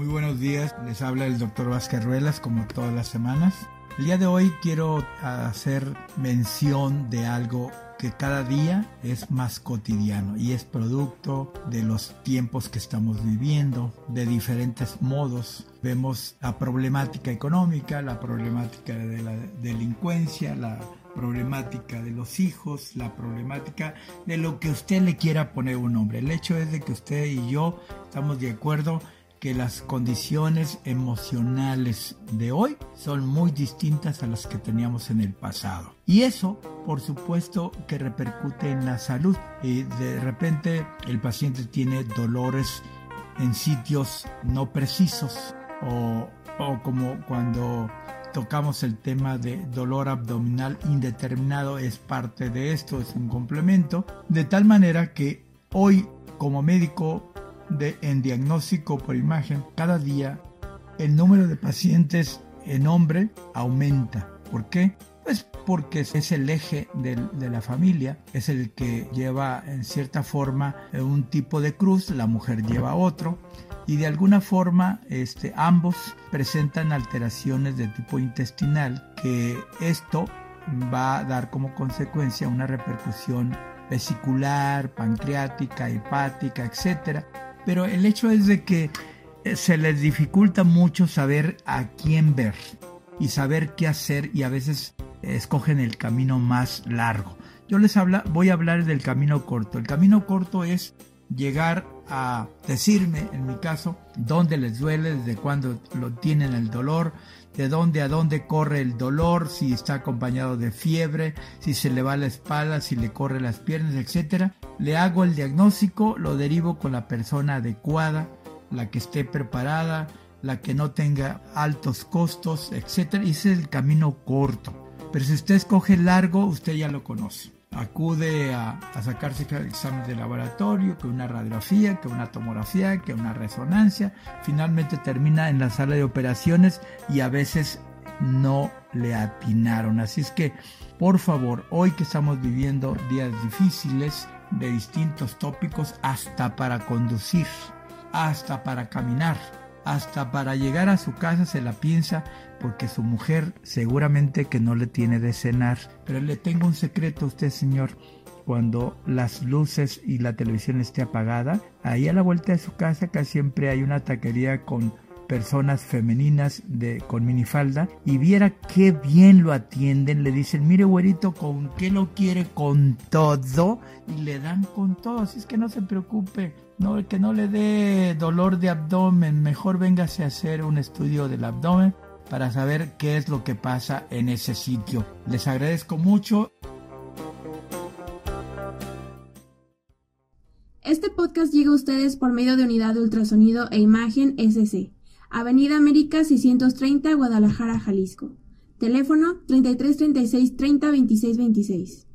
Muy buenos días, les habla el doctor Vázquez Ruelas como todas las semanas. El día de hoy quiero hacer mención de algo que cada día es más cotidiano y es producto de los tiempos que estamos viviendo, de diferentes modos. Vemos la problemática económica, la problemática de la delincuencia, la problemática de los hijos, la problemática de lo que usted le quiera poner un nombre. El hecho es de que usted y yo estamos de acuerdo que las condiciones emocionales de hoy son muy distintas a las que teníamos en el pasado. Y eso, por supuesto, que repercute en la salud. Y de repente el paciente tiene dolores en sitios no precisos o, o como cuando tocamos el tema de dolor abdominal indeterminado es parte de esto, es un complemento, de tal manera que hoy como médico de, en diagnóstico por imagen, cada día el número de pacientes en hombre aumenta. ¿Por qué? Pues porque es el eje de, la familia, es el que lleva en cierta forma un tipo de cruz, la mujer lleva otro, y de alguna forma este, ambos presentan alteraciones de tipo intestinal, que esto va a dar como consecuencia una repercusión vesicular, pancreática, hepática, etcétera, pero el hecho es de que eh, se les dificulta mucho saber a quién ver y saber qué hacer y a veces escogen el camino más largo. Yo les habla, voy a hablar del camino corto. El camino corto es llegar a decirme, en mi caso, dónde les duele, desde cuándo lo tienen el dolor, de dónde a dónde corre el dolor, si está acompañado de fiebre, si se le va la espalda, si le corre las piernas, etc. Le hago el diagnóstico, lo derivo con la persona adecuada, la que esté preparada, la que no tenga altos costos, etc. Ese es el camino corto. Pero si usted escoge largo, usted ya lo conoce acude a, sacarse el examen de laboratorio, que una radiografía, que una tomografía, que una resonancia, finalmente termina en la sala de operaciones y a veces no le atinaron. Así es que, por favor, hoy que estamos viviendo días difíciles de distintos tópicos, hasta para conducir, hasta para caminar, hasta para llegar a su casa se la piensa porque su mujer seguramente que no le tiene de cenar. Pero le tengo un secreto a usted, señor. Cuando las luces y la televisión esté apagada, ahí a la vuelta de su casa casi siempre hay una taquería con personas femeninas de, con minifalda y viera qué bien lo atienden, le dicen, mire güerito, ¿con qué lo quiere? Con todo y le dan con todo, así es que no se preocupe, no, que no le dé dolor de abdomen, mejor véngase a hacer un estudio del abdomen para saber qué es lo que pasa en ese sitio. Les agradezco mucho. Este podcast llega a ustedes por medio de Unidad de Ultrasonido e Imagen SC, Avenida América 630, Guadalajara, Jalisco. Teléfono 33 36 30 26 26.